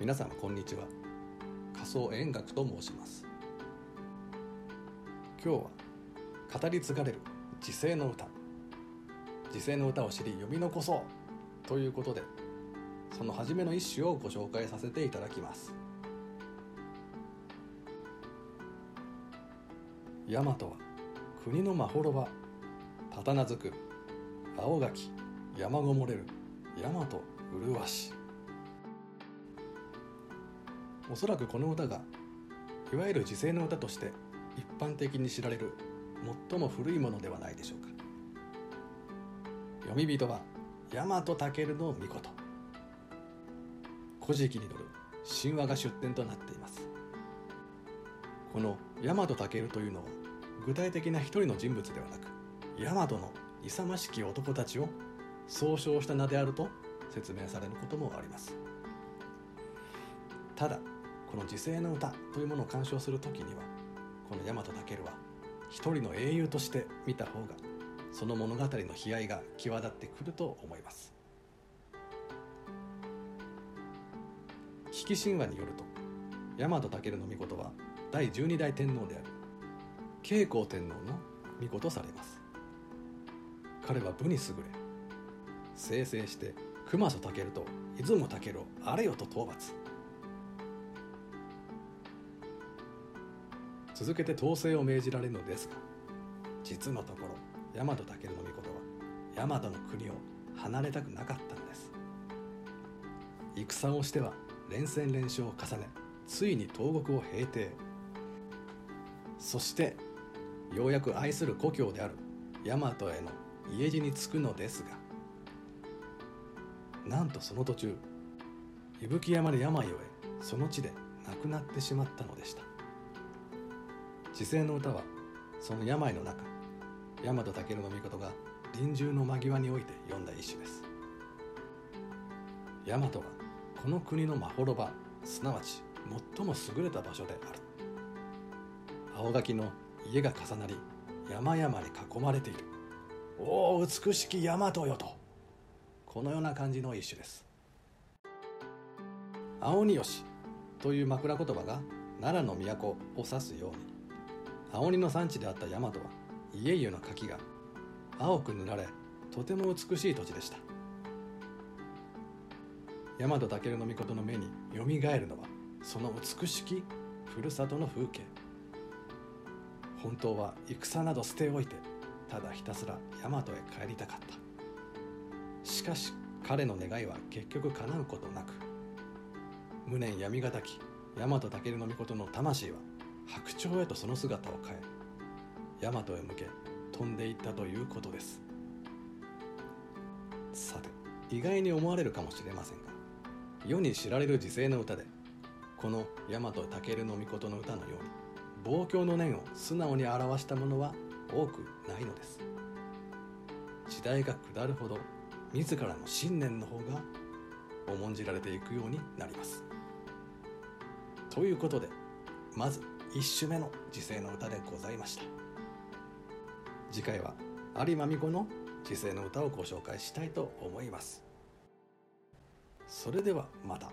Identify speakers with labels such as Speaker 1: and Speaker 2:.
Speaker 1: 皆様こんにちは。仮想円楽と申します。今日は語り継がれる時世の歌。時世の歌を知り読み残そうということでその初めの一首をご紹介させていただきます。大和は国のまほろばたたなずく青垣山ごもれる大和麗し。おそらくこの歌がいわゆる時世の歌として一般的に知られる最も古いものではないでしょうか。読み人は大和武の御事。古事記に載る神話が出典となっています。この大和武というのは具体的な一人の人物ではなく大和の勇ましき男たちを総称した名であると説明されることもあります。ただこの時世の歌というものを鑑賞する時にはこの大和武は一人の英雄として見た方がその物語の悲哀が際立ってくると思います。比企神話によると大和武の御事は第12代天皇である慶光天皇の御子とされます。彼は武に優れ生成して熊曽武と出雲武をあれよと討伐。続けて統制を命じられるのですが実のところ大和武尊の御は大和の国を離れたくなかったのです。戦をしては連戦連勝を重ねついに東国を平定。そしてようやく愛する故郷である大和への家路に着くのですがなんとその途中伊吹山で病を得その地で亡くなってしまったのでした。時世の歌はその病の中大和武尊の御が臨終の間際において読んだ一首です。大和はこの国のまほろばすなわち最も優れた場所である。青垣の家が重なり山々に囲まれている。おお美しき大和よと。このような感じの一首です。青によしという枕言葉が奈良の都を指すように青鬼の産地であった大和は家々の柿が青く塗られとても美しい土地でした。大和武尊の御の目によみがえるのはその美しきふるさとの風景。本当は戦など捨ておいてただひたすら大和へ帰りたかった。しかし彼の願いは結局叶うことなく無念闇がたき大和武尊の御の魂は白鳥へとその姿を変え大和へ向け飛んでいったということです。さて意外に思われるかもしれませんが世に知られる時世の歌でこの大和武尊の御の歌のように望郷の念を素直に表したものは多くないのです。時代が下るほど自らの信念の方が重んじられていくようになります。ということでまず1首目の時世の歌でございました次回は有馬美子の時世の歌をご紹介したいと思いますそれではまた。